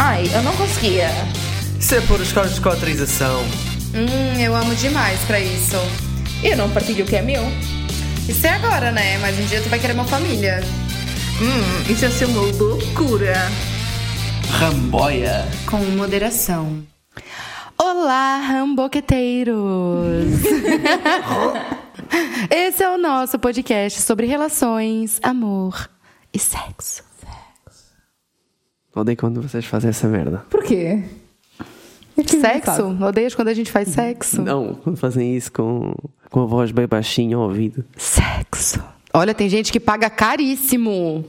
Ai, eu não conseguia. Isso é por escolas de cotrização. Hum, eu amo demais pra isso. E eu não partilho o que é meu. Isso é agora, né? Mas um dia tu vai querer uma família. Hum, isso ia ser uma loucura. Ramboia. Com moderação. Olá, ramboqueteiros! Esse é o nosso podcast sobre relações, amor e sexo. Odeio quando vocês fazem essa merda. Por quê? É que Sexo? Odeias quando a gente faz sexo? Não, quando fazem isso com, com a voz bem baixinha ao ouvido. Sexo. Olha, tem gente que paga caríssimo.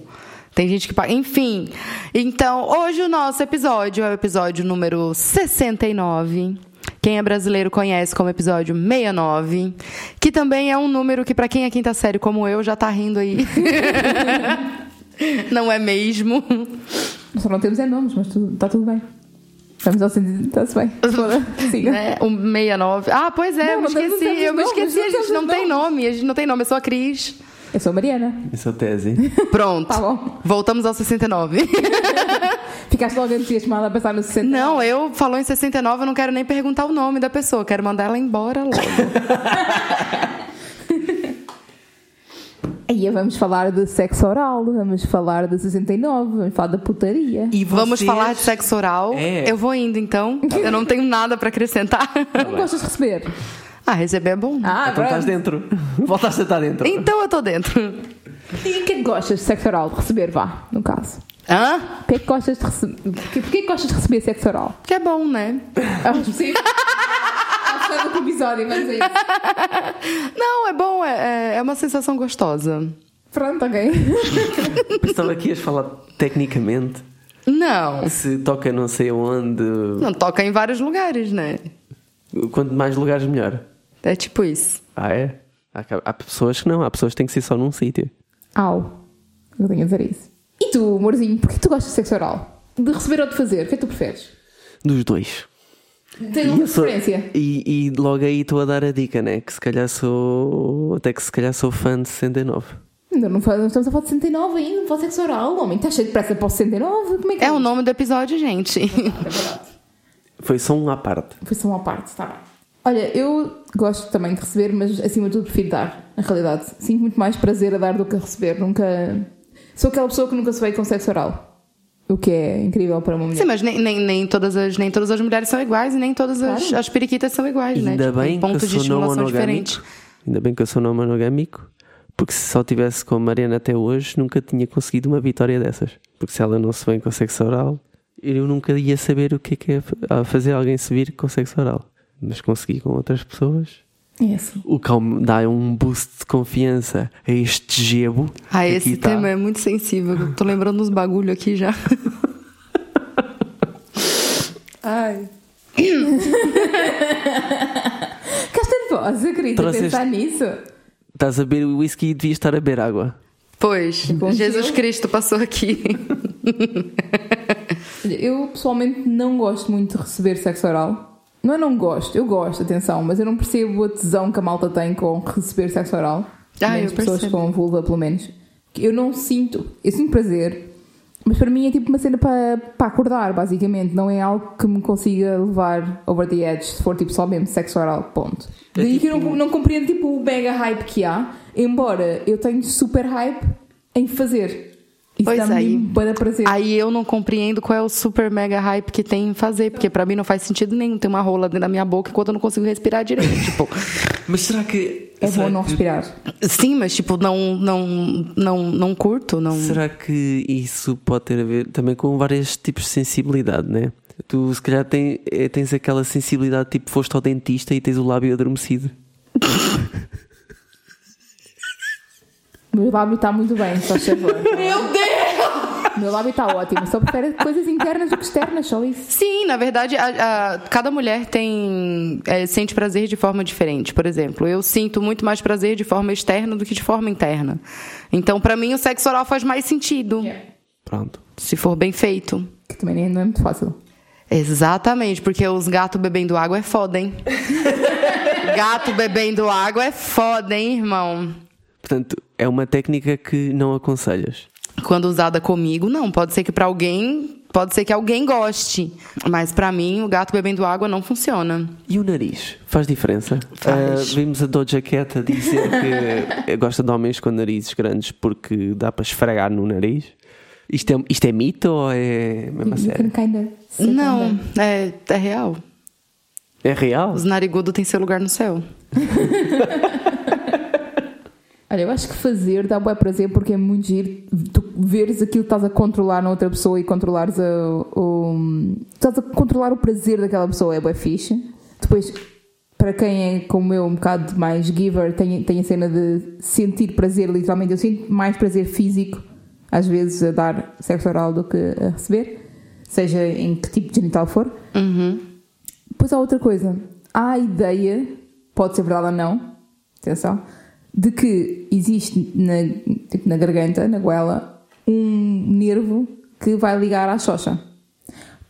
Tem gente que paga. Enfim. Então, hoje o nosso episódio é o episódio número 69. Quem é brasileiro conhece como episódio 69. Que também é um número que, pra quem é quinta série como eu, já tá rindo aí. Não é mesmo? Só não temos é nomes, mas tudo, tá tudo bem. Estamos ao sentido. Está-se bem. Siga. Né? O 69. Ah, pois é, Não, eu me não esqueci. Eu me nomes, esqueci. não A gente temos não tem nomes. nome. A gente não tem nome. Eu sou a Cris. Eu sou a Mariana. Essa é a tese. Pronto. Tá bom. Voltamos ao 69. Ficaste logo entusiasmada a pensar no 60. Não, eu falou em 69, eu não quero nem perguntar o nome da pessoa, quero mandar ela embora logo. Aí vamos falar de sexo oral, vamos falar de 69, vamos falar da putaria. E Vamos vocês- falar de sexo oral. É. Eu vou indo então. Eu não tenho nada pra acrescentar. Não gostas de receber? Ah, receber é bom. Ah, Então estás dentro. Voltaste a estar dentro. Então eu tô dentro. E o que é que gostas de sexo oral? De receber, vá, no caso. Hã? O que é que gostas de receber? Porquê porquê que gostas de receber sexo oral? Que é bom, né? É um específico? Episódio, mas é isso. Não, é bom, é, é- é uma sensação gostosa. Pronto, ok. Pensava que ias falar tecnicamente. Não. Se toca não sei onde. Não toca em vários lugares, né? Quanto mais lugares, melhor. É tipo isso. Ah, é? Há, há pessoas que não. Há pessoas que têm que ser só num sítio. Au. Eu tenho a dizer isso. E tu, amorzinho, porquê tu gostas de sexo oral? De receber ou de fazer? O que é que tu preferes? Dos dois. Tens E uma preferência? E, e logo aí estou a dar a dica, né? Que se calhar sou. Até que se calhar sou fã de 69. Ainda não, não estamos a falar de 69 ainda, não fala de sexo oral. O homem está cheio de pressa para o 69. Como é que É o nome do episódio, gente. É verdade. Foi só um à parte. Foi só uma parte, está bem. Olha, eu gosto também de receber, mas acima de tudo prefiro dar, na realidade. Sinto muito mais prazer a dar do que a receber. Nunca. Sou aquela pessoa que nunca se veio com sexo oral. O que é incrível para uma mulher. Sim, mas nem, nem, nem, todas as, nem todas as mulheres são iguais e nem todas as, Claro. as periquitas são iguais, né? Ainda Tipo, bem que pontos eu de sou não diferentes. Ainda bem que eu sou não monogâmico. Porque se só tivesse com a Mariana até hoje, nunca tinha conseguido uma vitória dessas. Porque se ela não se vem com sexo oral, eu nunca ia saber o que é que é fa- fazer alguém se vir com sexo oral. Mas consegui com outras pessoas. Assim. O que me dá um boost de confiança a este gebo. Ah, esse tá. tema é muito sensível. Tô lembrando uns bagulho aqui já. Ai. Voz, eu queria Trouxeste- pensar nisso. Estás a beber whisky e devias estar a beber água. Pois, bom Jesus dia. Cristo passou aqui. Eu pessoalmente não gosto muito de receber sexo oral. Não é não gosto, eu gosto, atenção, mas eu não percebo a tesão que a malta tem com receber sexo oral. Ah, Menos eu pessoas percebo. com vulva, pelo menos. Que Eu não sinto, eu sinto prazer, mas para mim é tipo uma cena para, para acordar, basicamente. Não é algo que me consiga levar over the edge se for tipo só mesmo sexo oral, ponto. É Daí que eu tipo- não, não compreendo tipo o mega hype que há, embora eu tenha super hype em fazer. Pois dá-me aí- prazer. Aí eu não compreendo qual é o super mega hype que tem em fazer, porque pra mim não faz sentido nenhum ter uma rola dentro da minha boca enquanto eu não consigo respirar direito. tipo, Mas será que. É será bom não que- respirar. sim, mas tipo, não, não, não, não curto, não. Será que isso pode ter a ver também com vários tipos de sensibilidade, né? Tu se calhar tem- eh, tens aquela sensibilidade tipo foste ao dentista e tens o lábio adormecido. O meu lábio está muito bem, só favor. Meu Deus! Meu lábio está ótimo, só prefere coisas internas do que externas, só isso. Sim, na verdade, a- a- cada mulher tem é, sente prazer de forma diferente. Por exemplo, eu sinto muito mais prazer de forma externa do que de forma interna. Então, pra mim, o sexo oral faz mais sentido, Pronto. se for bem feito. Que também nem- não é muito fácil. Exatamente, porque os gatos bebendo água é foda, hein? Gato bebendo água é foda, hein, irmão? Portanto, é uma técnica que não aconselhas. Quando usada comigo, não. Pode ser que pra alguém Pode ser que alguém goste, mas pra mim o gato bebendo água não funciona. E o nariz? Faz diferença? Faz. Ah, vimos a Doja Cat a dizer que gosta de homens com narizes grandes porque dá para esfregar no nariz. Isto é, isto é mito ou é mesmo sério? Não, é, é real. É real? Os narigudos têm seu lugar no céu. Olha, eu acho que fazer dá bué prazer porque é muito giro tu veres aquilo que estás a controlar na outra pessoa e controlares a, o. estás a controlar o prazer daquela pessoa, é bué fixe. Depois, para quem é como eu, um bocado mais giver, tem, tem a cena de sentir prazer, literalmente. Eu sinto mais prazer físico, às vezes, a dar sexo oral do que a receber, seja em que tipo de genital for. Uhum. Depois há outra coisa. Há a ideia, pode ser verdade ou não, atenção, de que existe na, tipo, na garganta, na goela, um nervo que vai ligar à xoxa.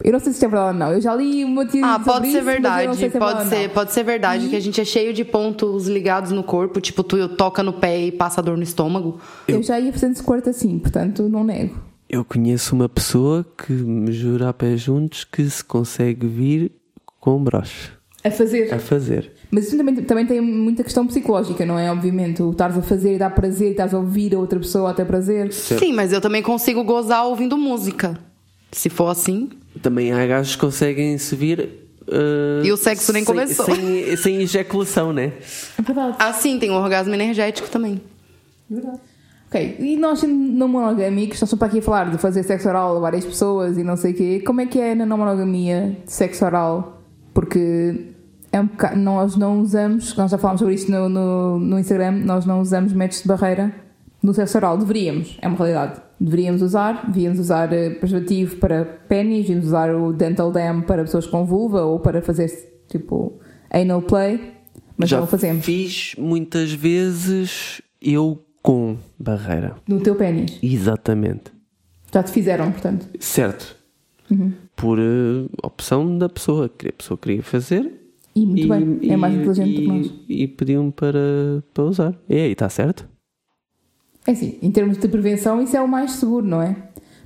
Eu não sei se isto é verdade ou não. Eu já li uma teoria Ah, sobre pode ser isso, eu verdade. se é pode ser, pode ser verdade que a gente é cheio de pontos ligados no corpo, tipo tu toca no pé e passa dor no estômago. Eu já ia fazendo squirt assim, portanto não nego. Eu conheço uma pessoa que me jura a pé juntos que se consegue vir com um broche A fazer. a fazer. Mas isso também, também tem muita questão psicológica, não é? Obviamente, o estares a fazer e dá prazer, e estás a ouvir a outra pessoa até prazer. Sim, mas eu também consigo gozar ouvindo música. Se for assim. Também há gajos que conseguem se vir. ah, E o sexo nem sem- começou. Sem, sem ejaculação, né? É verdade. Assim, tem o orgasmo energético também. Ok, e nós sendo não monogâmicos, nós estamos para aqui a falar de fazer sexo oral a várias pessoas e não sei o quê. Como é que é na não monogamia de sexo oral? Porque é um bocado, nós não usamos, nós já falámos sobre isto no, no, no Instagram, nós não usamos métodos de barreira no sexo oral. Deveríamos, é uma realidade. Deveríamos usar, devíamos usar eh, preservativo para pênis, devíamos usar o dental dam para pessoas com vulva ou para fazer tipo anal play, mas Já não o fazemos. fiz muitas vezes eu com barreira. No teu pênis. Exatamente. Já te fizeram, portanto. Certo. Uhum. Por eh, opção da pessoa. que A pessoa queria fazer. E muito e, bem, é mais inteligente do que nós. E pediu-me para, para usar. E aí, está certo? É assim, em termos de prevenção, isso é o mais seguro, não é?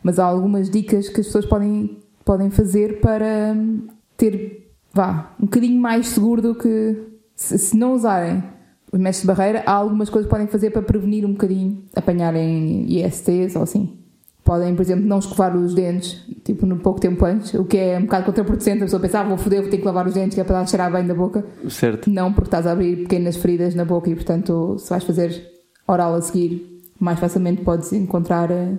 Mas há algumas dicas que as pessoas podem, podem fazer para hum, ter, vá, um bocadinho mais seguro do que se, se não usarem os métodos de barreira, há algumas coisas que podem fazer para prevenir um bocadinho apanharem ISTs ou assim. Podem, por exemplo, não escovar os dentes, tipo, no pouco tempo antes, o que é um bocado contraproducente. A pessoa pensa, ah, vou foder, vou ter que lavar os dentes, que é para cheirar bem da boca. Certo. Não, porque estás a abrir pequenas feridas na boca e, portanto, se vais fazer oral a seguir, mais facilmente podes encontrar eh,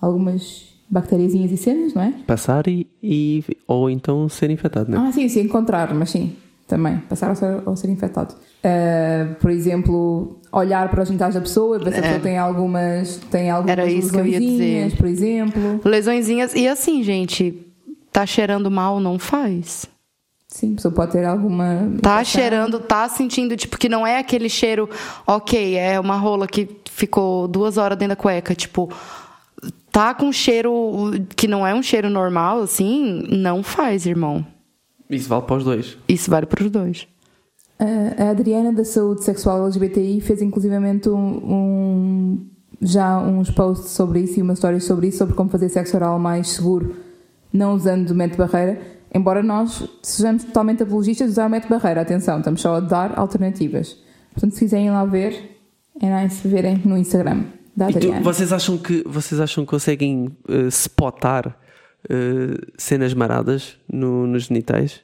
algumas bactériazinhas e cenas, não é? Passar e, e- ou então ser infectado, né? Ah, sim, sim, encontrar, mas sim, também, passar a ser, a ser infectado. Ah, por exemplo, olhar para os genitais da pessoa, ver se a pessoa tem algumas, tem algumas Era isso que eu ia lesõezinhas, dizer. por exemplo. Lesõezinhas. E assim, gente, tá cheirando mal, não faz. Sim, a pessoa pode ter alguma. Tá infecção. cheirando, tá sentindo, tipo, que não é aquele cheiro, ok, é uma rola que ficou duas horas dentro da cueca, tipo, tá com cheiro que não é um cheiro normal, assim, não faz, irmão. Isso vale para os dois. Isso vale para os dois. A Adriana da Saúde Sexual LGBTI fez inclusivamente um, um- já uns posts sobre isso e umas histórias sobre isso, sobre como fazer sexo oral mais seguro, não usando o método barreira, embora nós sejamos totalmente apologistas de usar o método barreira. Atenção, estamos só a dar alternativas. Portanto, se quiserem lá ver, é nice verem no Instagram da E tu- Adriana. vocês acham que vocês acham que conseguem eh, spotar eh, cenas maradas no- nos genitais?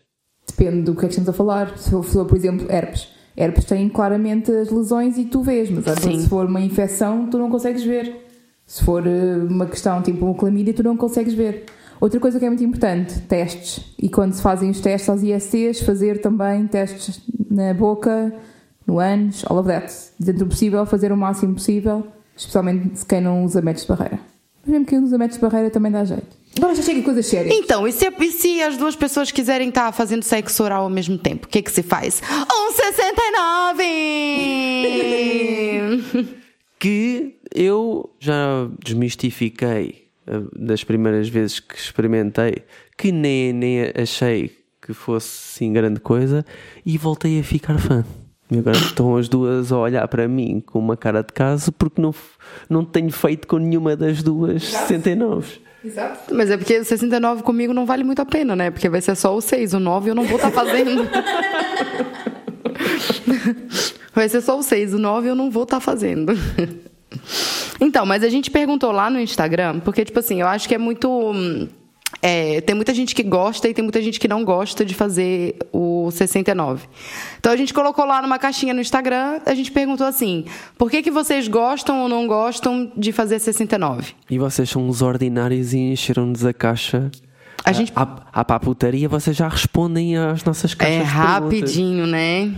Depende do que é que estamos a falar. Se for, por exemplo, herpes. Herpes tem claramente as lesões e tu vês, mas vezes se for uma infecção, tu não consegues ver. Se for eh, uma questão tipo uma clamídia, tu não consegues ver. Outra coisa que é muito importante, testes. E quando se fazem os testes aos ISTs, fazer também testes na boca, no ânus, all of that. Dentro do possível, fazer o máximo possível, especialmente se quem não usa métodos de barreira. Mas mesmo quem usa métodos de barreira também dá jeito. Agora já chega a coisas sérias. Então, e se, e se as duas pessoas quiserem estar fazendo sexo oral ao mesmo tempo? O que que se faz? Um 69! que eu já desmistifiquei eh, das primeiras vezes que experimentei, que nem, nem achei que fosse assim grande coisa, e voltei a ficar fã. E agora estão as duas a olhar para mim com uma cara de caso porque não, não tenho feito com nenhuma das duas 69. Exato. Mas é porque o 69 comigo não vale muito a pena, né? Porque vai ser só o 6, o 9 eu não vou estar fazendo. vai ser só o 6, o 9 eu não vou estar fazendo. Então, mas a gente perguntou lá no Instagram, porque, tipo assim, eu acho que é muito. É, tem muita gente que gosta e tem muita gente que não gosta de fazer o 69. Então a gente colocou lá numa caixinha no Instagram, a gente perguntou assim: por que, que vocês gostam ou não gostam de fazer 69? E vocês são uns ordinários e encheram-nos a caixa. A gente- À, à paputaria, vocês já respondem às nossas caixas É de perguntas. rapidinho, né?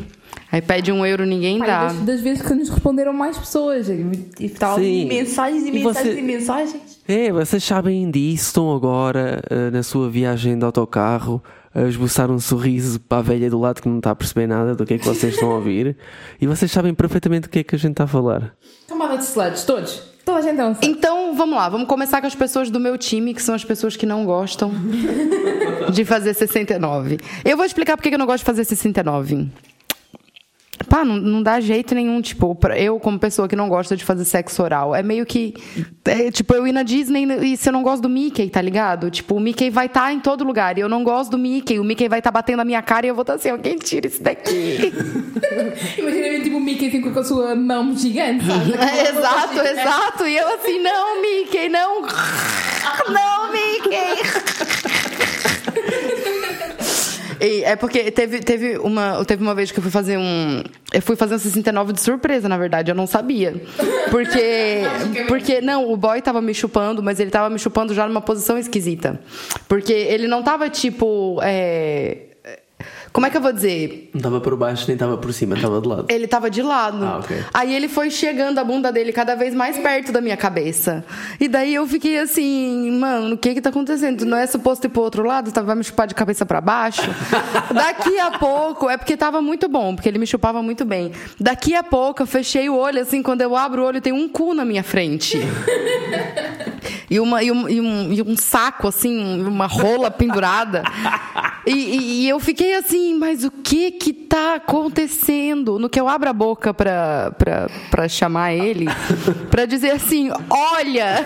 Aí pede um euro, ninguém Pai, dá. das, das vezes que nos responderam mais pessoas. E tal, Sim. e mensagens e, E mensagens você- e mensagens. É, vocês sabem disso, estão agora eh, na sua viagem de autocarro a esboçar um sorriso para a velha do lado que não está a perceber nada do que é que vocês estão a ouvir e vocês sabem perfeitamente do que é que a gente está a falar. Camada de sluts, todos. Toda a gente é um slut. Então, vamos lá, vamos começar com as pessoas do meu time, que são as pessoas que não gostam de fazer 69. Eu vou explicar por que eu não gosto de fazer 69. Pá, não, não dá jeito nenhum, tipo, eu como pessoa que não gosta de fazer sexo oral, é meio que, é, tipo, eu ir na Disney e se eu não gosto do Mickey, tá ligado? Tipo, o Mickey vai estar em todo lugar e eu não gosto do Mickey, o Mickey vai estar batendo na minha cara e eu vou estar assim, alguém tira isso daqui. Imagina tipo o Mickey assim, com a sua mão gigante, sabe? É, exato, exato. E eu assim, não, Mickey, não. Não, Mickey. E é porque teve, teve, uma, teve uma vez que eu fui fazer um. Eu fui fazer um 69 de surpresa, na verdade, eu não sabia. Porque. Porque, não, o boy tava me chupando, mas ele tava me chupando já numa posição esquisita. Porque ele não tava tipo. é, Como é que eu vou dizer? Não estava por baixo nem estava por cima, estava de lado. Ele tava de lado. Ah, ok. Aí ele foi chegando a bunda dele cada vez mais perto da minha cabeça. E daí eu fiquei assim, mano, o que que tá acontecendo? Não é suposto ir pro outro lado? Tá, vai me chupar de cabeça pra baixo? Daqui a pouco, é porque tava muito bom, porque ele me chupava muito bem. Daqui a pouco eu fechei o olho, assim, quando eu abro o olho tem um cu na minha frente. E, uma, e, um, e, um, e um saco, assim, uma rola pendurada. E, e- e eu fiquei assim, mas o que que tá acontecendo? No que eu abro a boca pra, pra, pra chamar ele, pra dizer assim, olha,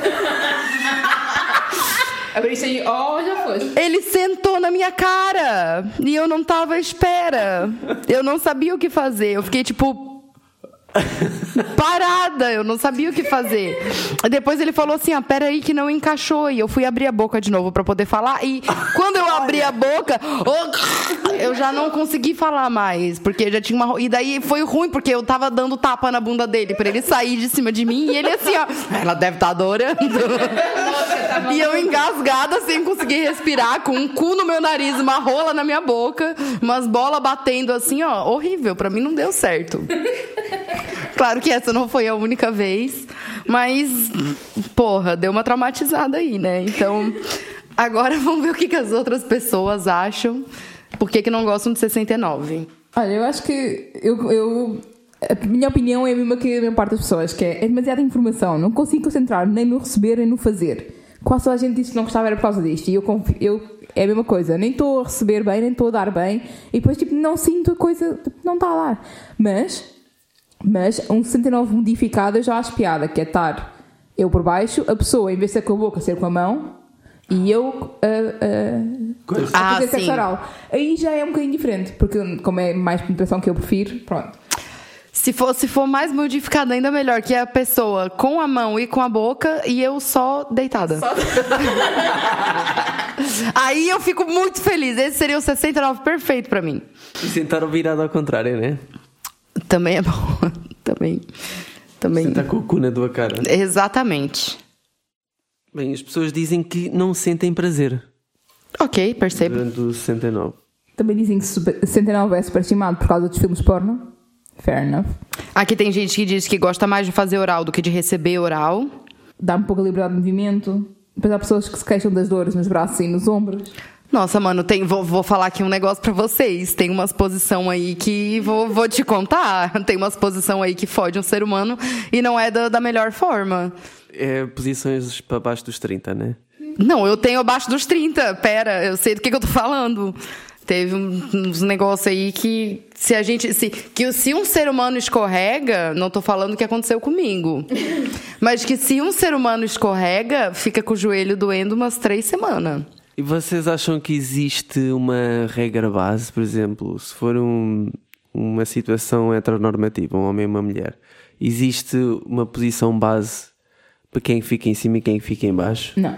oh, já foste. ele sentou na minha cara e eu não tava à espera. Eu não sabia o que fazer. Eu fiquei tipo parada, eu não sabia o que fazer. Depois ele falou assim: ah, peraí, que não encaixou. E eu fui abrir a boca de novo pra poder falar. E quando eu abri a boca, oh, eu já não consegui falar mais. Porque já tinha uma. E daí foi ruim, porque eu tava dando tapa na bunda dele pra ele sair de cima de mim. E ele assim, ó, ela deve estar adorando. E eu engasgada, sem conseguir respirar, com um cu no meu nariz, uma rola na minha boca, umas bolas batendo assim, ó, horrível. Pra mim não deu certo. Claro que essa não foi a única vez, mas, porra, deu uma traumatizada aí, né? Então, agora vamos ver o que, que as outras pessoas acham. Por que, que não gostam de 69? Olha, eu acho que eu, eu- a minha opinião é a mesma que a maior parte das pessoas, que é, é demasiada informação, não consigo concentrar nem no receber nem no fazer. Quase toda a gente disse que não gostava era por causa disto, e eu, eu é a mesma coisa, nem estou a receber bem, nem estou a dar bem, e depois tipo, não sinto a coisa, tipo, não está a dar. Mas, mas um 69 modificado eu já acho piada, que é estar eu por baixo, a pessoa em vez de ser com a boca, ser com a mão, e eu a, a, a Ah, fazer sexo sim. oral. Aí já é um bocadinho diferente, porque como é mais penetração que eu prefiro, pronto. Se for, se for mais modificado, ainda melhor, que é a pessoa com a mão e com a boca e eu só deitada. Aí eu fico muito feliz. Esse seria o 69 perfeito pra mim. E sentaram virado ao contrário, né? Também é bom. Também. Também. Sentar com o cu na tua cara. Exatamente. Bem, as pessoas dizem que não sentem prazer Ok, percebo. durante o 69. Também dizem que super- 69 é superestimado por causa dos filmes porno. Fair enough. Aqui tem gente que diz que gosta mais de fazer oral do que de receber oral. Dá um pouco de liberdade de movimento. Depois há pessoas que se queixam das dores nos braços e nos ombros. Nossa, mano, tem, vou, vou falar aqui um negócio pra vocês. Tem umas posição aí que vou, vou te contar. Tem umas posição aí que fode um ser humano e não é da, da melhor forma. É posições para baixo dos 30, né? Não, eu tenho abaixo dos 30. Pera, eu sei do que, que eu tô falando. Teve uns negócios aí que se a gente se que se um ser humano escorrega, não tô falando o que aconteceu comigo, mas que se um ser humano escorrega, fica com o joelho doendo umas três semanas. E vocês acham que existe uma regra base, por exemplo, se for um- uma situação heteronormativa, um homem e uma mulher, existe uma posição base para quem fica em cima e quem fica em baixo? Não.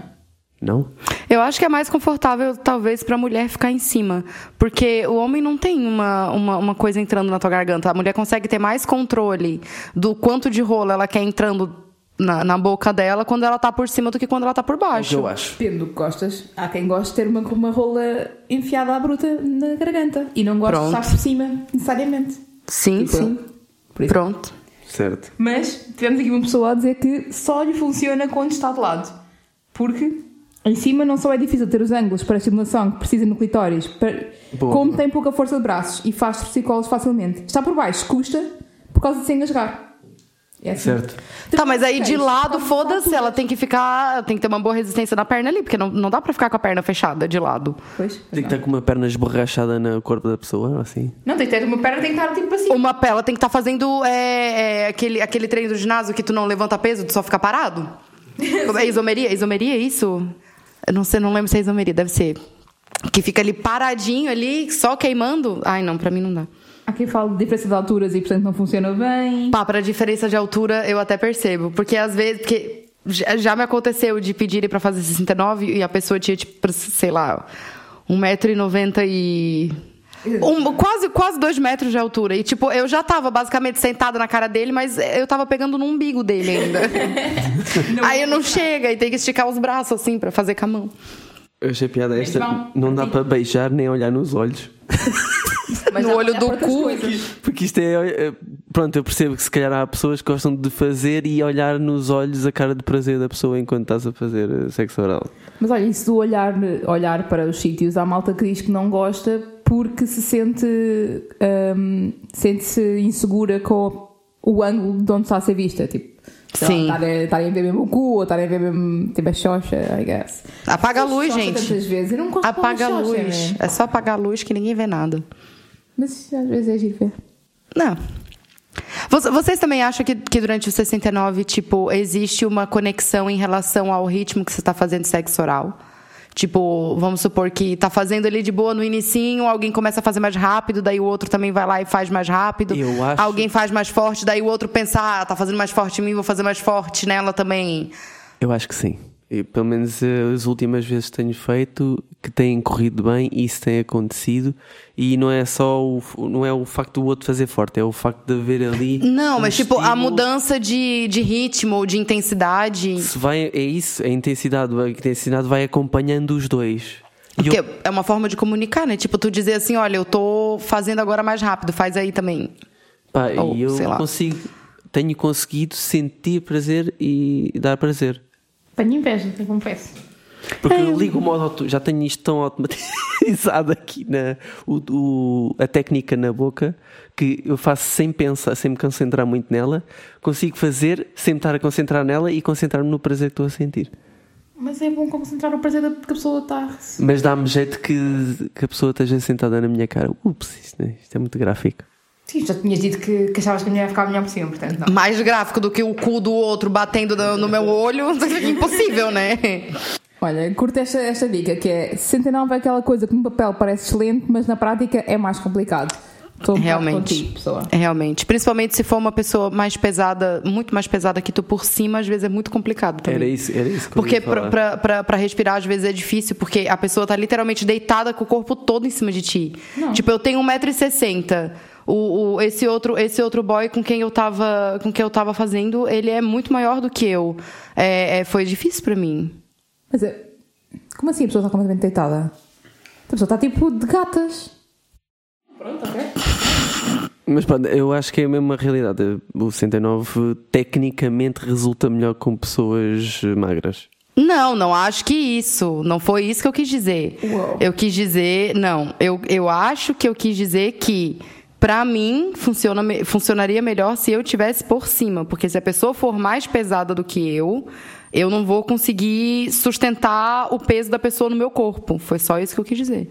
Não? Eu acho que é mais confortável, talvez, pra mulher ficar em cima. Porque o homem não tem uma, uma, uma coisa entrando na tua garganta. A mulher consegue ter mais controle do quanto de rolo ela quer entrando na, na boca dela quando ela tá por cima do que quando ela tá por É o que baixo. eu acho. Depende do que gostas. Há quem goste de ter uma, uma rola enfiada à bruta na garganta. E não gosta de Pronto. estar por cima, necessariamente. Sim, Tipo, sim. Por isso. Pronto. Certo. Mas tivemos aqui uma pessoa a dizer que só lhe funciona quando está de lado. Porque em cima não só é difícil ter os ângulos para a estimulação que precisa no clitóris, para- como tem pouca força de braços e faz torcicolos facilmente. Está por baixo, custa por causa de se engasgar. É assim. Certo. Tá, mas aí de lado, foda-se, da ela tem que ficar. Tem que ter uma boa resistência na perna ali, porque não, não dá pra ficar com a perna fechada de lado. Pois, Tem que estar com uma perna esborrachada no corpo da pessoa, assim. não. tem que ter uma perna, tem que estar tipo assim. Uma pela tem que estar fazendo é, é, aquele, aquele treino do ginásio que tu não levanta peso, tu só fica parado. É isomeria? Isomeria é isso? Eu não sei, não lembro se é isomeria, deve ser. Que fica ali paradinho ali, só queimando. Ai, não, pra mim não dá. Há quem fala de diferença de alturas e portanto não funciona bem. Pá, pra diferença de altura eu até percebo. Porque às vezes. Porque já me aconteceu de pedirem pra fazer 69 e a pessoa tinha, tipo, sei lá, 1,90m e. Um, quase, quase dois metros de altura. E, tipo, eu já tava basicamente sentada na cara dele, mas eu tava pegando no umbigo dele ainda. Aí não chega e tem que esticar os braços, assim, pra fazer com a mão. Eu achei piada esta. Não dá para beijar nem olhar nos olhos. Mas No olho do cu. coisas. Porque isto é, é- Pronto, eu percebo que se calhar há pessoas que gostam de fazer e olhar nos olhos a cara de prazer da pessoa enquanto estás a fazer eh, sexo oral. Mas olha, isso do olhar, olhar para os sítios, há malta que diz que não gosta porque se sente hum, sente-se insegura com o ângulo de onde está a ser vista. Tipo, Sim. estarem a ver mesmo o cu ou estarem a ver mesmo tipo a xoxa, I guess. Apaga a luz, gente. Vezes. Apaga a xoxa, luz. né? É só apagar a luz que ninguém vê nada. Mas às vezes é giro ver. Não. Você- Vocês também acham que, que durante o 69, tipo, existe uma conexão em relação ao ritmo que você está fazendo sexo oral? Tipo, vamos supor que tá fazendo ali de boa no inicinho, alguém começa a fazer mais rápido, daí o outro também vai lá e faz mais rápido. Eu acho- Alguém faz mais forte, daí o outro pensa, ah, tá fazendo mais forte em mim, vou fazer mais forte nela também. Eu acho que sim. E, pelo menos eh, as últimas vezes que tenho feito, que têm corrido bem, isso tem acontecido. E não é só o, não é o facto do outro fazer forte, é o facto de haver ali. Não, um mas tipo, a mudança de, de ritmo ou de intensidade. Se vai, é isso, a intensidade, a intensidade vai acompanhando os dois. E Porque eu- é uma forma de comunicar, né? Tipo, tu dizer assim, olha, eu tô fazendo agora mais rápido, faz aí também. Pá, Ou, e eu sei lá. consigo, tenho conseguido sentir prazer e dar prazer. Tenho inveja, eu confesso. Porque eu ligo o modo já tenho isto tão automatizado aqui na o, o- a técnica na boca que eu faço sem pensar, sem me concentrar muito nela, consigo fazer sem me estar a concentrar nela e concentrar-me no prazer que estou a sentir. Mas é bom concentrar o prazer da- que a pessoa está a receber. Mas dá-me jeito que, que a pessoa esteja sentada na minha cara. Ups, isto, é- isto é muito gráfico. Sim, já tinhas dito que, que achavas que a mulher ia ficar melhor por cima, portanto não. Mais gráfico do que o cu do outro batendo no, no meu olho, impossível, né? Olha, curto esta, esta dica que é 69 é aquela coisa que no papel parece excelente, mas na prática é mais complicado. Estou um Realmente. contigo, pessoa. Realmente. Principalmente se for uma pessoa mais pesada, muito mais pesada que tu por cima, às vezes é muito complicado também. Era isso, era isso Porque pra respirar, às vezes é difícil, porque a pessoa tá literalmente deitada com o corpo todo em cima de ti. Não. Tipo, eu tenho 1,60m. O, o, esse, outro, esse outro boy com quem eu tava, com quem eu tava fazendo, ele é muito maior do que eu. É, é, foi difícil pra mim. Mas é, como assim a pessoa está completamente deitada? A pessoa está tipo de gatas. Pronto, ok. Mas pronto, eu acho que é a mesma realidade. O 69 tecnicamente resulta melhor com pessoas magras. Não, não acho que isso. Não foi isso que eu quis dizer. Uau. Eu quis dizer. Não, eu, eu acho que eu quis dizer que. Pra mim, funciona, me- funcionaria melhor se eu tivesse por cima. Porque se a pessoa for mais pesada do que eu, eu não vou conseguir sustentar o peso da pessoa no meu corpo. Foi só isso que eu quis dizer.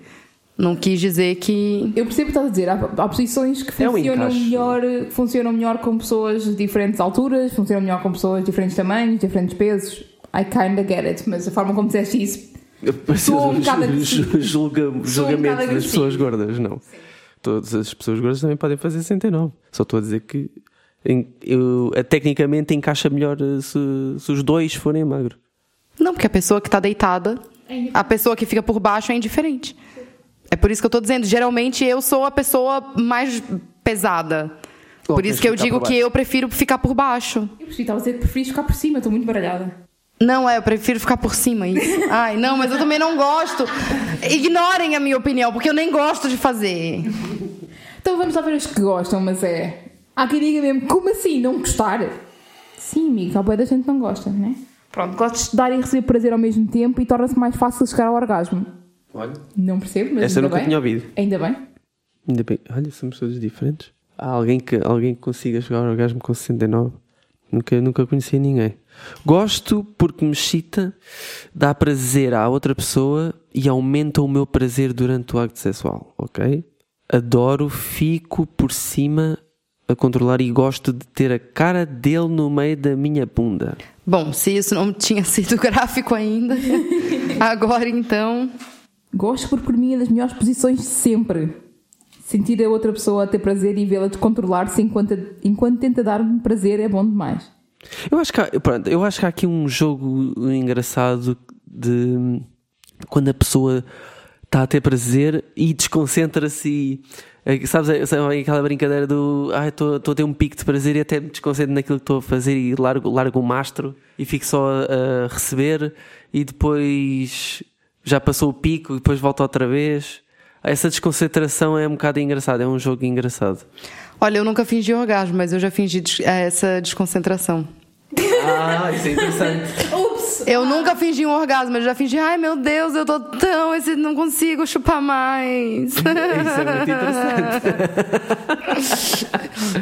Não quis dizer que. Eu percebo o que estás a dizer. Há, há posições que É um funcionam, encaixe. melhor, funcionam melhor com pessoas de diferentes alturas, funcionam melhor com pessoas de diferentes tamanhos, diferentes pesos. I kinda get it, mas a forma como disseste isso. Um. Julga, um julgamento bocado das pessoas gordas, não. Todas as pessoas gordas também podem fazer 69. Só estou a dizer que em- eu, eh, tecnicamente encaixa melhor eh, se, se os dois forem magro. Não, porque a pessoa que tá deitada, a pessoa que fica por baixo é indiferente. É por isso que eu tô dizendo, geralmente eu sou a pessoa mais pesada. Ou Por isso que eu digo que eu prefiro ficar por baixo. Eu estava a dizer que preferis ficar por cima, estou muito baralhada. Não, é, eu prefiro ficar por cima, isso. Ai, não, mas eu também não gosto. Ignorem a minha opinião, porque eu nem gosto de fazer. Então vamos lá ver os que gostam, mas é. Há quem diga mesmo, como assim não gostar? Sim, amigo, há boa da gente que não gosta, né? Pronto, gostas de dar e receber prazer ao mesmo tempo e torna-se mais fácil chegar ao orgasmo. Olha. Não percebo, mas. Essa eu ainda nunca bem. tinha ouvido. Ainda bem. Ainda bem. Olha, somos todos diferentes. Há alguém que, alguém que consiga chegar ao orgasmo com 69? Nunca, nunca conheci ninguém. Gosto porque me excita, dá prazer à outra pessoa e aumenta o meu prazer durante o acto sexual, ok? Adoro, fico por cima a controlar e gosto de ter a cara dele no meio da minha bunda. Bom, se isso não tinha sido gráfico ainda, agora então. Gosto porque por mim é das melhores posições de sempre. Sentir a outra pessoa a ter prazer e vê-la descontrolar-se enquanto, enquanto tenta dar-me prazer é bom demais. Eu acho que há, pronto, eu acho que há aqui um jogo engraçado de quando a pessoa está a ter prazer e desconcentra-se e eh, sabes, sabe aquela brincadeira do ah, estou a ter um pico de prazer e até me desconcentro naquilo que estou a fazer e largo, largo o mastro e fico só a, a receber e depois já passou o pico e depois volta outra vez. Essa desconcentração é um bocado engraçado, é um jogo engraçado. Olha, eu nunca fingi orgasmo, mas eu já fingi des- eh, essa desconcentração. Ah, isso é interessante. Ups! Eu nunca fingi um orgasmo, eu já fingi, ai meu Deus, eu tô tão, esse não consigo chupar mais. Isso é muito interessante.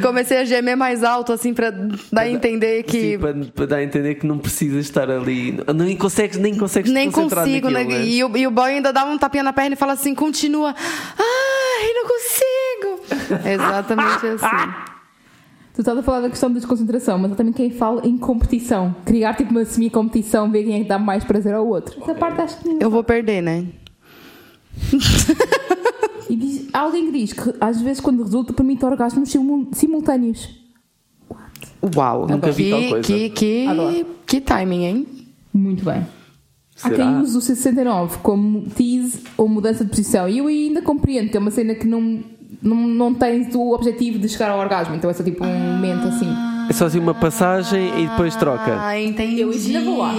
Comecei a gemer mais alto, assim, pra dar a entender que. Sim, para, para dar a entender que não precisas estar ali. Nem consegues, nem consegues te Nem concentrar consigo, né? naquilo, né? E, o, e o boy ainda dá um tapinha na perna e fala assim: continua. Ai, não consigo. Exatamente assim. Tu estás a falar da questão da desconcentração, mas há também quem fala em competição. Criar tipo uma semi-competição, ver quem é que dá mais prazer ao outro. Essa parte acho que Eu vou perder, né? E diz- há alguém que diz que às vezes quando resulta permite orgasmos simu- simultâneos. Uau, Nunca vi que, tal coisa. Que, que, Adoro. que timing, hein? Muito bem. Há Será? quem use o 69 como tease ou mudança de posição. E eu ainda compreendo que é uma cena que não, não, não tem o objetivo de chegar ao orgasmo. Então é só tipo um momento assim. É só assim uma passagem e depois troca. Ah, entendi. Eu ainda vou lá.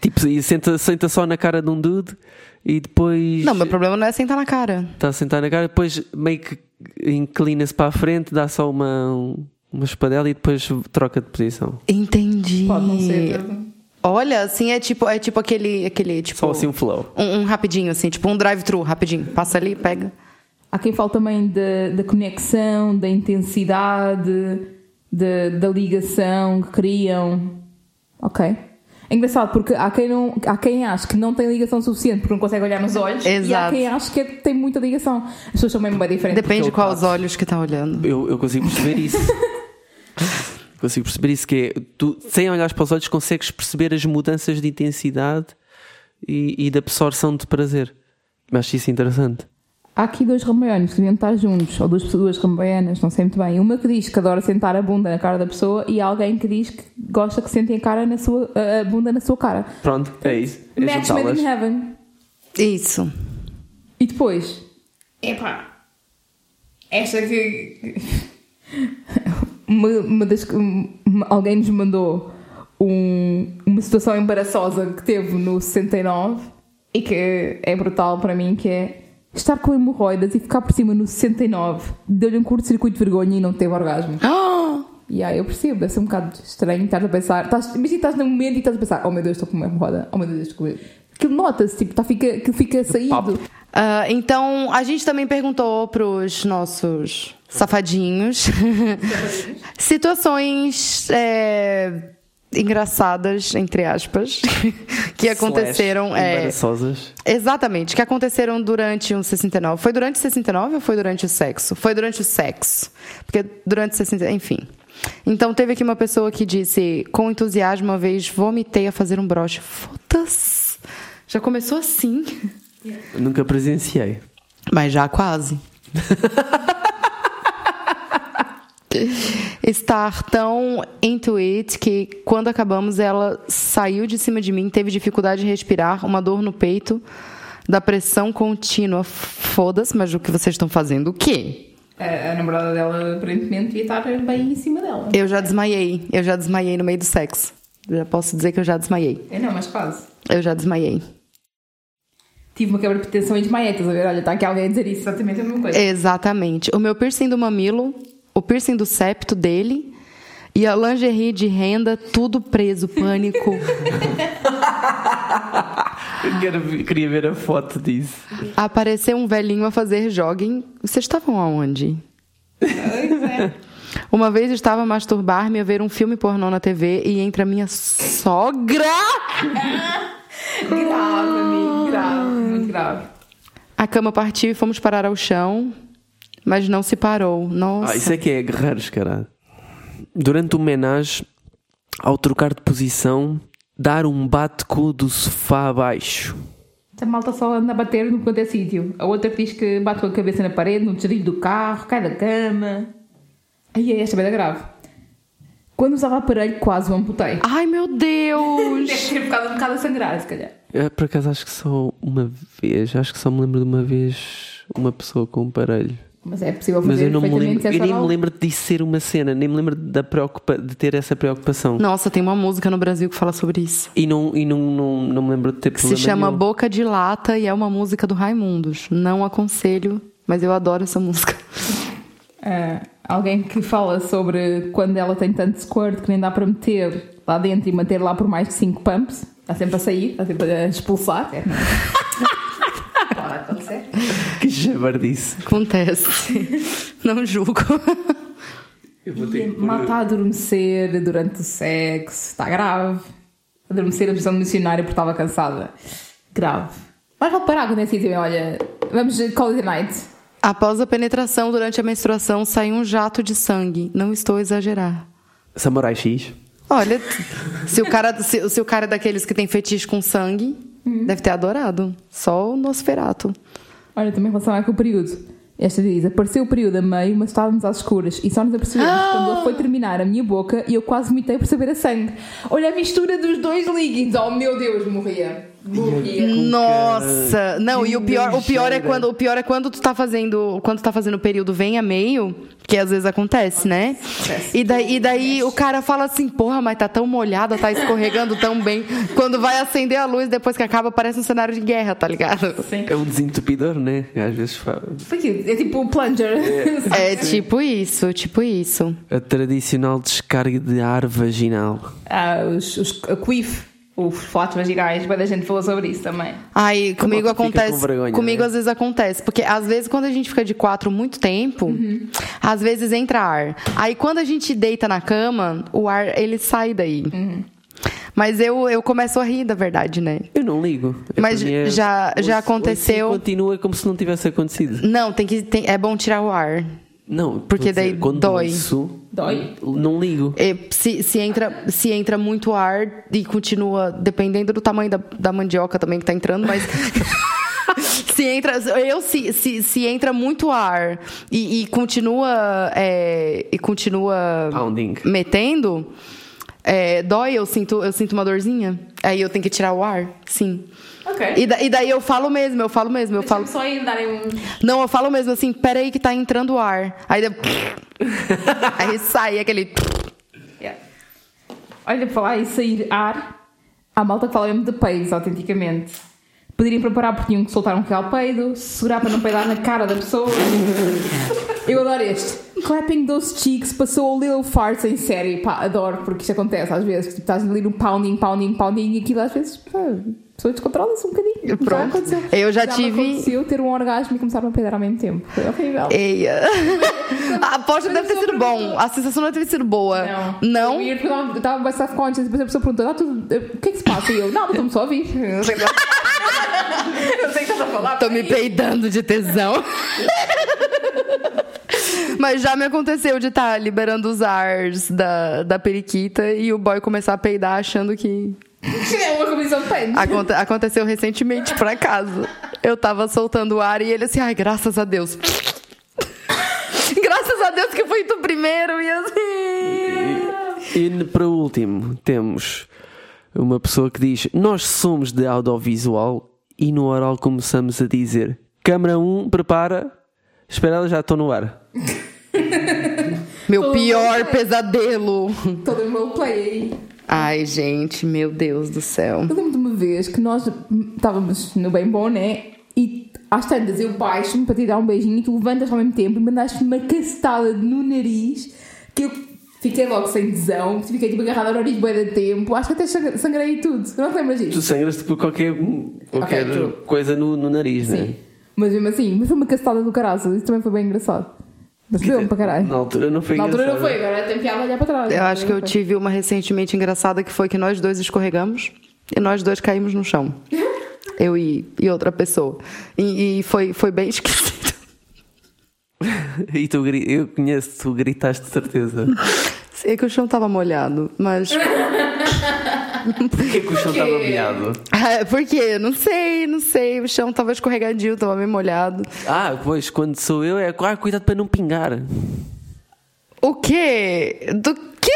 Tipo, e senta, senta só na cara de um dude e depois. Não, meu problema não é sentar na cara. Está a sentar na cara, depois meio que inclina-se para a frente, dá só uma, um- uma espadela e depois troca de posição. Entendi. Pode não ser. Olha, assim é tipo, é tipo aquele, aquele tipo. Só assim um flow. um, um rapidinho, assim, tipo um drive-thru, rapidinho. Passa ali, pega. Há quem fale também da, da conexão, da intensidade, da, da ligação que criam. Ok. É engraçado porque há quem, não, há quem acha que não tem ligação suficiente porque não consegue olhar nos olhos e há Exato. quem acha que tem muita ligação. As pessoas são mesmo bem diferentes. Depende de quais olhos que tá olhando. Eu, eu consigo perceber isso. consigo perceber isso que é, tu, sem olhar para os olhos, consegues perceber as mudanças de intensidade e, e de absorção de prazer. Acho isso interessante. Há aqui dois ramaianos que deviam estar juntos, ou duas duas ramaianas, não sei muito bem. Uma que diz que adora sentar a bunda na cara da pessoa e há alguém que diz que gosta que sentem a, cara na sua, a bunda na sua cara. Pronto, é isso. É Match made in heaven. Isso. E depois? Epá. Esta que. uma, uma das. uma- alguém nos mandou um- uma situação embaraçosa que teve no 69 e que é brutal para mim, que é estar com hemorroidas e ficar por cima no 69 deu-lhe um curto-circuito de vergonha e não teve orgasmo. Ah! E aí eu percebo, deve ser um bocado estranho estar a pensar. Estás, imagina que estás num momento e estás a pensar: oh meu Deus, estou com uma hemorroida, oh meu Deus, estou com. Aquilo nota-se, tipo, tá, fica, aquilo fica saído. Ah, então, a gente também perguntou pros nossos safadinhos situações é, engraçadas, entre aspas, que aconteceram. Slash, é, embaraçosas. exatamente, que aconteceram durante um 69. Foi durante o 69 ou foi durante o sexo? Foi durante o sexo. Porque durante o 69. Enfim. Então teve aqui uma pessoa que disse, com entusiasmo, uma vez vomitei a fazer um broche. Foda-se. Já começou assim. Nunca presenciei. Mas já quase. Estar tão into it que quando acabamos ela saiu de cima de mim, teve dificuldade de respirar, uma dor no peito, da pressão contínua. Foda-se, mas o que vocês estão fazendo? O quê? A, a namorada dela aparentemente devia estar bem em cima dela. Eu já desmaiei. Eu já desmaiei no meio do sexo. Já posso dizer que eu já desmaiei. É, não, mas quase. Eu já desmaiei. Tive uma quebra de tensão e desmaiei, estás a ver? Olha, está aqui alguém a dizer isso, exatamente a mesma coisa. Exatamente. O meu piercing do mamilo, o piercing do septo dele e a lingerie de renda, tudo preso, pânico. Eu quero queria ver a foto disso. Apareceu um velhinho a fazer jogging. Vocês estavam aonde? Pois é. Uma vez estava a masturbar-me a ver um filme pornô na TV e entra minha sogra. grave, amigo, grave, muito grave. A cama partiu e fomos parar ao chão, mas não se parou. Nossa. Ah, isso é que é guerreiros, caralho. Durante o menage, ao trocar de posição, dar um bate-cu do sofá abaixo. A malta só anda a bater no quanto é sítio. A outra diz que bate com a cabeça na parede, no trilho do carro, cai da cama. Aí esta é bem grave. Quando usava aparelho, quase o amputei. Ai, meu Deve Deus! ter ficado um bocado a sangrar, se calhar. Eu, por acaso acho que só uma vez, acho que só me lembro de uma vez uma pessoa com um aparelho. Mas é possível Mas fazer eu não me lembro, eu nem me lembro disso ser uma cena, nem me lembro da preocupa, de ter essa preocupação. Nossa, tem uma música no Brasil que fala sobre isso. E, não, e não, não, não me lembro de ter Que se problema chama nenhum. Boca de Lata e é uma música do Raimundos. Não aconselho, mas eu adoro essa música. Ah, alguém que fala sobre quando ela tem tanto squirt que nem dá para meter lá dentro e manter lá por mais de 5 pumps. Está sempre a sair, está sempre a expulsar. É, é? Pode acontecer. Que jabardice. Acontece. Não julgo. Eu vou ter que Malta a adormecer durante o sexo. Está grave. Adormecer a posição do missionário porque estava cansada. Grave. Mas vale parar quando é assim, tipo, olha, vamos call it a night. Após a penetração durante a menstruação, sai um jato de sangue. Não estou a exagerar. Samurai X. Olha, se o cara, se, se o cara é daqueles que tem fetiche com sangue, deve ter adorado. Só o Nosferato. Olha, também em relação àquele período. Esta diz, apareceu o período a meio, mas estávamos às escuras e só nos apercebemos quando ele foi terminar a minha boca e eu quase vomitei por saber a sangue. Olha a mistura dos dois líquidos. Oh meu Deus, morria. Morria. Nossa, não, e o pior, o pior é quando o pior é quando tu tá fazendo, quando tu tá fazendo o período vem a meio, que às vezes acontece, né? E daí, e daí o cara fala assim, porra, mas tá tão molhada, tá escorregando tão bem. Quando vai acender a luz depois que acaba, parece um cenário de guerra, tá ligado? Sim. É um desentupidor, né? Às vezes aquilo, é tipo o plunger. É tipo isso, tipo isso. A tradicional descarga de ar vaginal. ah, os, os, a quif, os flatos vaginais, mas a gente falou sobre isso também. Aí, comigo acontece. com vergonha, comigo né? às vezes acontece. Porque às vezes, quando a gente fica de quatro muito tempo, às vezes entra ar. Aí quando a gente deita na cama, o ar ele sai daí. Mas eu, eu começo a rir, da verdade, né? Eu não ligo. É Mas é- já- já aconteceu- e continua como se não tivesse acontecido. Não, tem que. tem- é bom tirar o ar. Não, Porque daí quando dói. ouço, Dói? Não ligo. É, se, se, entra, se entra muito ar e continua, dependendo do tamanho da, da mandioca também que tá entrando, mas. se entra. Eu se, se, se entra muito ar e, e continua. é, e continua Pounding. metendo, é, dói, eu sinto, eu sinto uma dorzinha. Aí eu tenho que tirar o ar, sim. Ok. E, da- e daí eu falo mesmo, eu falo mesmo, eu falo. Só ir darem um. Não, eu falo mesmo assim, peraí que tá entrando ar. Aí, eu... aí sai aquele. Yeah. Olha, para falar em sair ar, há malta que fala mesmo de peidos, autenticamente. Poderiam preparar porque tinham que soltar um real peido, segurar para não peidar na cara da pessoa. Eu adoro este. Clapping those cheeks passou o little farts em série. Pá, adoro, porque isto acontece às vezes. Tipo, estás ali no pounding, pounding, pounding e aquilo às vezes pá, pessoa descontrola-se um bocadinho. Já Pronto. aconteceu. Eu já me tive- aconteceu ter um orgasmo e começar a peidar ao mesmo tempo. Foi horrível. Eia. A aposta deve ter sido bom. A sensação deve ter sido boa. Não? Perguntar- eu estava bem self-conscious, depois a pessoa perguntou: ah, tu- o que é que se passa? E eu: não, estou-me só a ouvir. Eu sei que estás a falar. Tô me peidando de tesão. Mas já me aconteceu de estar liberando os ars da, da periquita e o boy começar a peidar achando que. É uma comissão de peido. Aconte- aconteceu recentemente por acaso. Eu tava soltando o ar e ele assim, ai, graças a Deus. graças a Deus que foi tu primeiro e assim. E para o último, temos uma pessoa que diz: Nós somos de audiovisual e no oral começamos a dizer: Câmara 1, prepara, espera, ela já estou no ar. Meu pior pesadelo. Todo o meu play aí. Ai, gente, meu Deus do céu. Eu lembro de uma vez que nós hum, estávamos no bem bom, né? E às tantas eu baixo-me para te dar um beijinho e tu levantas ao mesmo tempo e mandaste uma cacetada no nariz que eu fiquei logo sem tesão, fiquei tipo agarrada ao nariz bem de tempo. Acho que até sang- sangrei e tudo. Não te lembras Tu disso? sangras-te por qualquer, qualquer Ok, true. coisa no, no nariz, né? Sim. Mas mesmo assim, mas foi uma cacetada do caralho. Isso também foi bem engraçado. Para caralho. Na altura não foi Na altura não foi, agora tem piada olhar para trás. Eu acho que eu tive uma recentemente engraçada que foi que nós dois escorregamos e nós dois caímos no chão. Eu e, e outra pessoa. E, e foi, foi bem esquisito. E tu, eu conheço, tu gritaste de certeza. Sei que o chão tava molhado, mas. Porquê que o chão estava molhado? Ah, Por quê? Não sei, não sei. O chão tava escorregadio, tava meio molhado. Ah, pois, quando sou eu é ah, cuidado para não pingar. O quê? Do quê?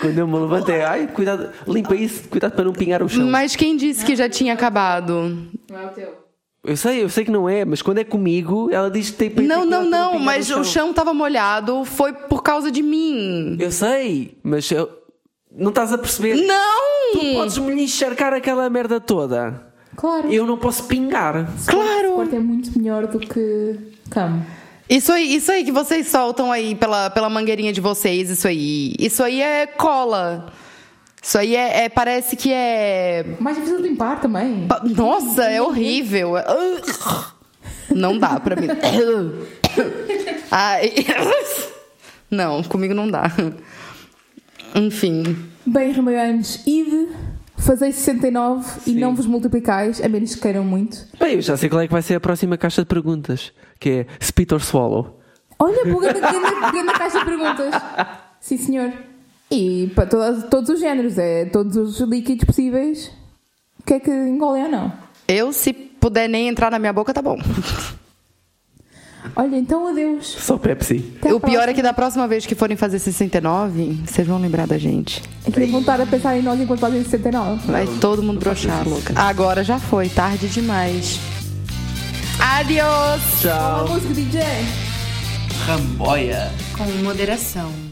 Quando eu me levanto é ai, cuidado, limpa isso, cuidado para não pingar o chão. Mas quem disse que já tinha acabado? Não é o teu. Eu sei, eu sei que não é, mas quando é comigo, ela diz que tem para Não, não, não, mas o chão tava molhado, foi por causa de mim. Eu sei, mas eu... não estás a perceber. Não! Tu podes me encharcar aquela merda toda. Claro. Eu não posso pingar. Claro! Sport é muito melhor do que cama. Isso aí, isso aí que vocês soltam aí pela, pela mangueirinha de vocês, isso aí. Isso aí é cola. Isso aí é, é- parece que é. Mais difícil de limpar também. pa- Nossa, é horrível. Não dá pra mim. Ai. Não, comigo não dá. Enfim. Bem, Ramalhões, ide, fazei 69 e Sim. não vos multiplicais, a menos que queiram muito. Bem, eu já sei qual é que vai ser a próxima caixa de perguntas, que é Spit or Swallow. Olha, boa grande, caixa de perguntas. Sim, senhor. E para todas, todos os géneros, é todos os líquidos possíveis. O que é que engolem ou não? Eu, se puder nem entrar na minha boca, tá bom. Olha, então adeus. Só Pepsi. Até o pior é que da próxima vez que forem fazer 69, vocês vão lembrar da gente. É que vão estar a pensar em nós enquanto fazem 69. Vai todo mundo broxar, louca. Agora já foi, tarde demais. Adiós! Uma música DJ. Ramboia. Com moderação.